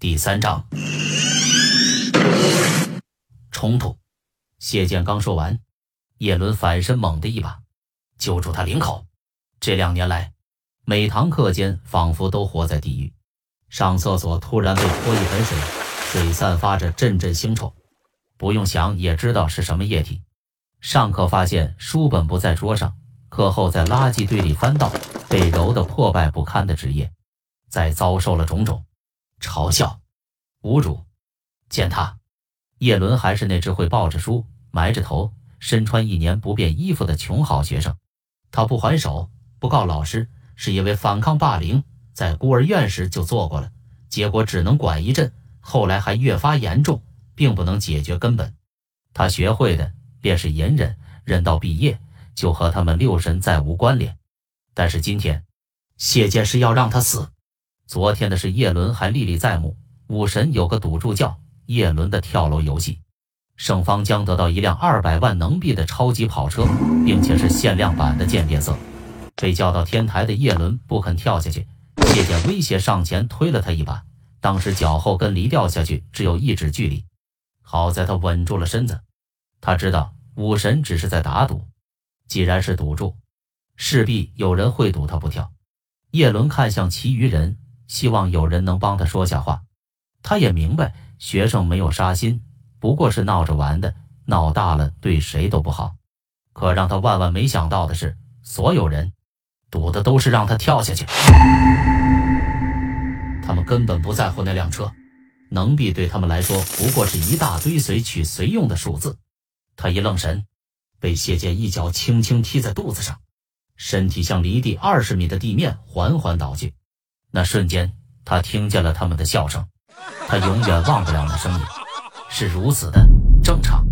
第三章冲突。谢剑刚说完，叶伦反身猛的一把揪住他领口。这两年来，每堂课间仿佛都活在地狱。上厕所突然被泼一盆水，水散发着阵阵腥臭，不用想也知道是什么液体。上课发现书本不在桌上，课后在垃圾堆里翻到被揉得破败不堪的纸页，再遭受了种种。嘲笑、侮辱、践踏，叶伦还是那只会抱着书、埋着头、身穿一年不变衣服的穷好学生。他不还手、不告老师，是因为反抗霸凌在孤儿院时就做过了，结果只能管一阵，后来还越发严重，并不能解决根本。他学会的便是隐忍，忍到毕业就和他们六神再无关联。但是今天，谢剑是要让他死。昨天的事，叶伦还历历在目。武神有个赌注叫叶伦的跳楼游戏，胜方将得到一辆二百万能币的超级跑车，并且是限量版的渐变色。被叫到天台的叶伦不肯跳下去，谢剑威胁上前推了他一把，当时脚后跟离掉下去只有一指距离，好在他稳住了身子。他知道武神只是在打赌，既然是赌注，势必有人会赌他不跳。叶伦看向其余人。希望有人能帮他说下话。他也明白学生没有杀心，不过是闹着玩的，闹大了对谁都不好。可让他万万没想到的是，所有人赌的都是让他跳下去。他们根本不在乎那辆车，能币对他们来说不过是一大堆随取随用的数字。他一愣神，被谢剑一脚轻轻踢在肚子上，身体向离地二十米的地面缓缓倒去。那瞬间，他听见了他们的笑声，他永远忘不了那声音，是如此的正常，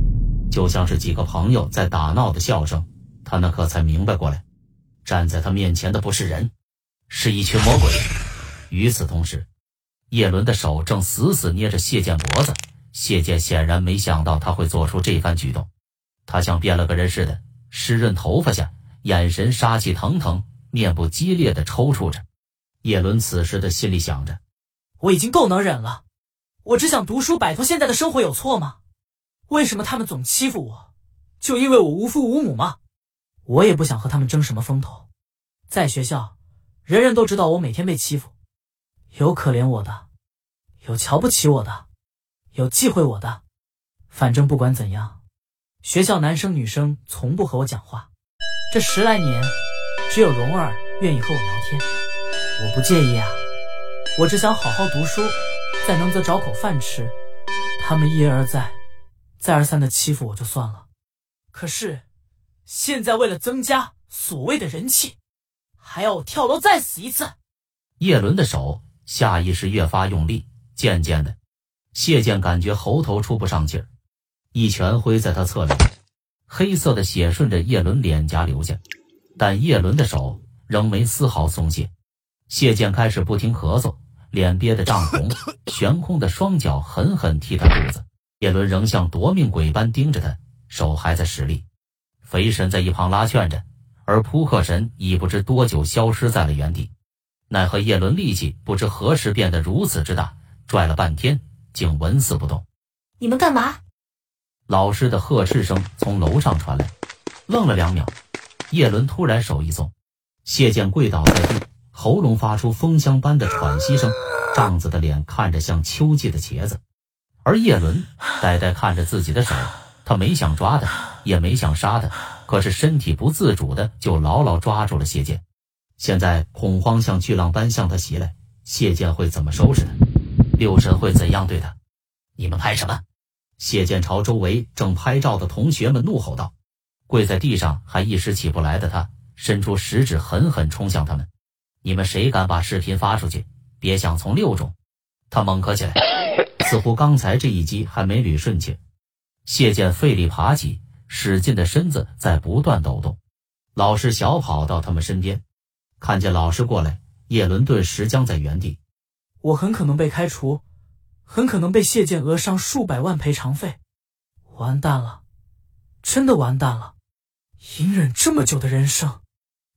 就像是几个朋友在打闹的笑声。他那刻才明白过来，站在他面前的不是人，是一群魔鬼。与此同时，叶伦的手正死死捏着谢剑脖子。谢剑显然没想到他会做出这番举动，他像变了个人似的，湿润头发下，眼神杀气腾腾，面部激烈的抽搐着。叶伦此时的心里想着：“我已经够能忍了，我只想读书，摆脱现在的生活，有错吗？为什么他们总欺负我？就因为我无父无母吗？我也不想和他们争什么风头。在学校，人人都知道我每天被欺负，有可怜我的，有瞧不起我的，有忌讳我的。反正不管怎样，学校男生女生从不和我讲话。这十来年，只有蓉儿愿意和我聊天。”我不介意啊，我只想好好读书，在能则找口饭吃。他们一而再、再而三的欺负我就算了，可是现在为了增加所谓的人气，还要我跳楼再死一次。叶伦的手下意识越发用力，渐渐的，谢剑感觉喉头出不上气儿，一拳挥在他侧脸，黑色的血顺着叶伦脸颊流下，但叶伦的手仍没丝毫松懈。谢剑开始不停咳嗽，脸憋得涨红，悬空的双脚狠狠踢他肚子。叶伦仍像夺命鬼般盯着他，手还在使力。肥神在一旁拉劝着，而扑克神已不知多久消失在了原地。奈何叶伦力气不知何时变得如此之大，拽了半天竟纹丝不动。你们干嘛？老师的呵斥声从楼上传来。愣了两秒，叶伦突然手一松，谢剑跪倒在地。喉咙发出风箱般的喘息声，胀子的脸看着像秋季的茄子，而叶伦呆呆看着自己的手，他没想抓的，也没想杀的，可是身体不自主的就牢牢抓住了谢剑。现在恐慌像巨浪般向他袭来，谢剑会怎么收拾他？六神会怎样对他？你们拍什么？谢剑朝周围正拍照的同学们怒吼道。跪在地上还一时起不来的他，伸出食指狠狠冲向他们。你们谁敢把视频发出去？别想从六中！他猛咳起来，似乎刚才这一击还没捋顺气。谢剑费力爬起，使劲的身子在不断抖动。老师小跑到他们身边，看见老师过来，叶伦顿时僵在原地。我很可能被开除，很可能被谢剑讹上数百万赔偿费。完蛋了，真的完蛋了！隐忍这么久的人生，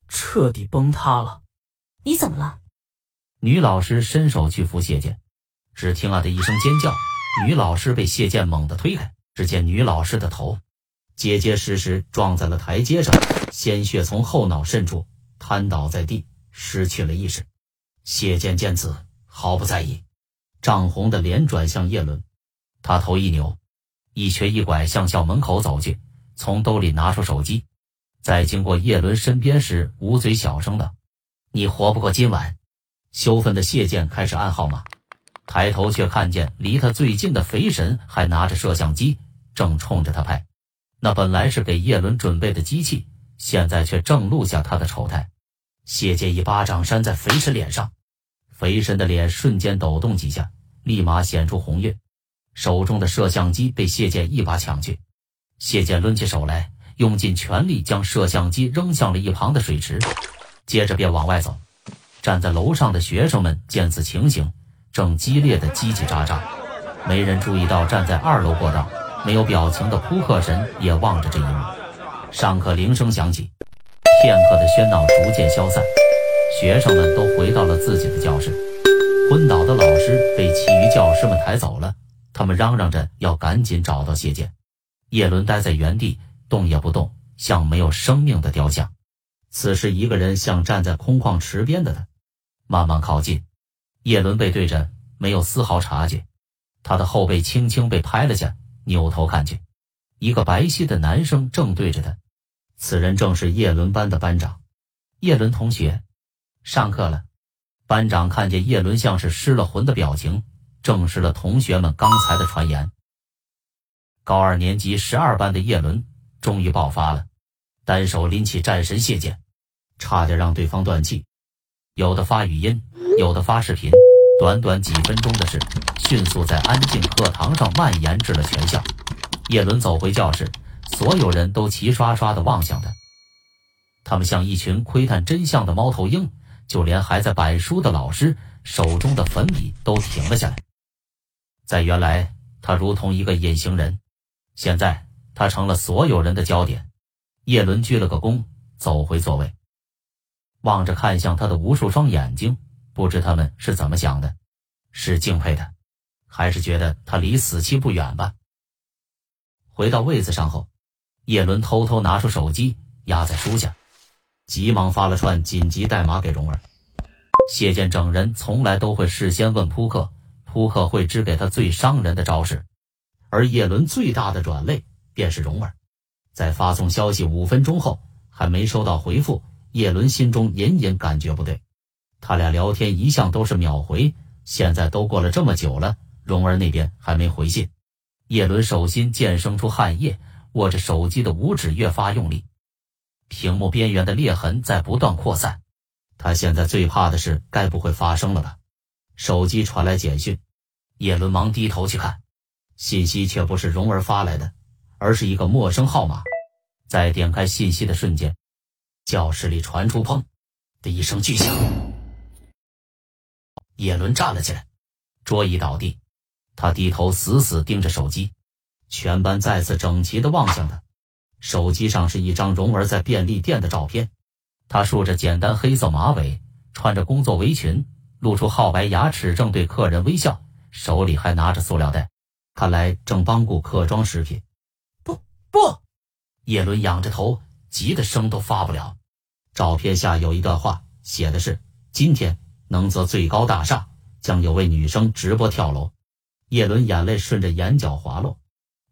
彻底崩塌了。你怎么了？女老师伸手去扶谢剑，只听啊的一声尖叫，女老师被谢剑猛地推开，只见女老师的头结结实实撞在了台阶上，鲜血从后脑渗出，瘫倒在地，失去了意识。谢剑见此毫不在意，涨红的脸转向叶伦，他头一扭，一瘸一拐向校门口走去，从兜里拿出手机，在经过叶伦身边时，捂嘴小声的：“你活不过今晚。”羞愤的谢剑开始按号码，抬头却看见离他最近的肥神还拿着摄像机，正冲着他拍。那本来是给叶伦准备的机器，现在却正录下他的丑态。谢剑一巴掌扇在肥神脸上，肥神的脸瞬间抖动几下，立马显出红晕。手中的摄像机被谢剑一把抢去，谢剑抡起手来，用尽全力将摄像机扔向了一旁的水池，接着便往外走。站在楼上的学生们见此情形，正激烈的叽叽喳喳，没人注意到站在二楼过道没有表情的扑克神也望着这一幕。上课铃声响起，片刻的喧闹逐渐消散，学生们都回到了自己的教室。昏倒的老师被其余教师们抬走了，他们嚷嚷着要赶紧找到谢剑。叶伦待在原地，动也不动，像没有生命的雕像。此时，一个人像站在空旷池边的他。慢慢靠近，叶伦背对着，没有丝毫察觉。他的后背轻轻被拍了下，扭头看去，一个白皙的男生正对着他。此人正是叶伦班的班长，叶伦同学。上课了。班长看见叶伦像是失了魂的表情，证实了同学们刚才的传言。高二年级十二班的叶伦终于爆发了，单手拎起战神谢剑，差点让对方断气。有的发语音，有的发视频，短短几分钟的事，迅速在安静课堂上蔓延至了全校。叶伦走回教室，所有人都齐刷刷地望向他，他们像一群窥探真相的猫头鹰，就连还在摆书的老师手中的粉笔都停了下来。在原来，他如同一个隐形人，现在他成了所有人的焦点。叶伦鞠了个躬，走回座位。望着看向他的无数双眼睛，不知他们是怎么想的，是敬佩他，还是觉得他离死期不远吧？回到位子上后，叶伦偷偷拿出手机压在书下，急忙发了串紧急代码给蓉儿。谢剑整人从来都会事先问扑克，扑克会只给他最伤人的招式，而叶伦最大的软肋便是蓉儿。在发送消息五分钟后还没收到回复。叶伦心中隐隐感觉不对，他俩聊天一向都是秒回，现在都过了这么久了，蓉儿那边还没回信。叶伦手心渐生出汗液，握着手机的五指越发用力，屏幕边缘的裂痕在不断扩散。他现在最怕的是该不会发生了吧？手机传来简讯，叶伦忙低头去看，信息却不是蓉儿发来的，而是一个陌生号码。在点开信息的瞬间。教室里传出“砰”的一声巨响，叶伦站了起来，桌椅倒地，他低头死死盯着手机，全班再次整齐的望向他。手机上是一张蓉儿在便利店的照片，她梳着简单黑色马尾，穿着工作围裙，露出皓白牙齿，正对客人微笑，手里还拿着塑料袋，看来正帮顾客装食品。不不，叶伦仰着头。急的声都发不了。照片下有一段话，写的是：“今天能泽最高大厦将有位女生直播跳楼。”叶伦眼泪顺着眼角滑落，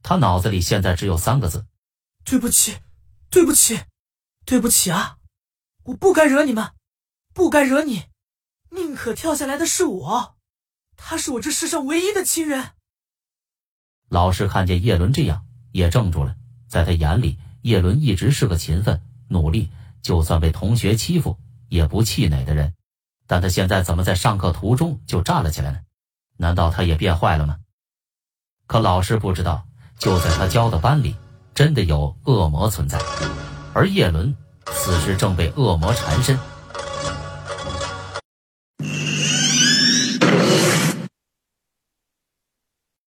他脑子里现在只有三个字：“对不起，对不起，对不起啊！我不该惹你们，不该惹你。宁可跳下来的是我，他是我这世上唯一的亲人。”老师看见叶伦这样，也怔住了，在他眼里。叶伦一直是个勤奋、努力，就算被同学欺负也不气馁的人，但他现在怎么在上课途中就站了起来呢？难道他也变坏了吗？可老师不知道，就在他教的班里，真的有恶魔存在，而叶伦此时正被恶魔缠身。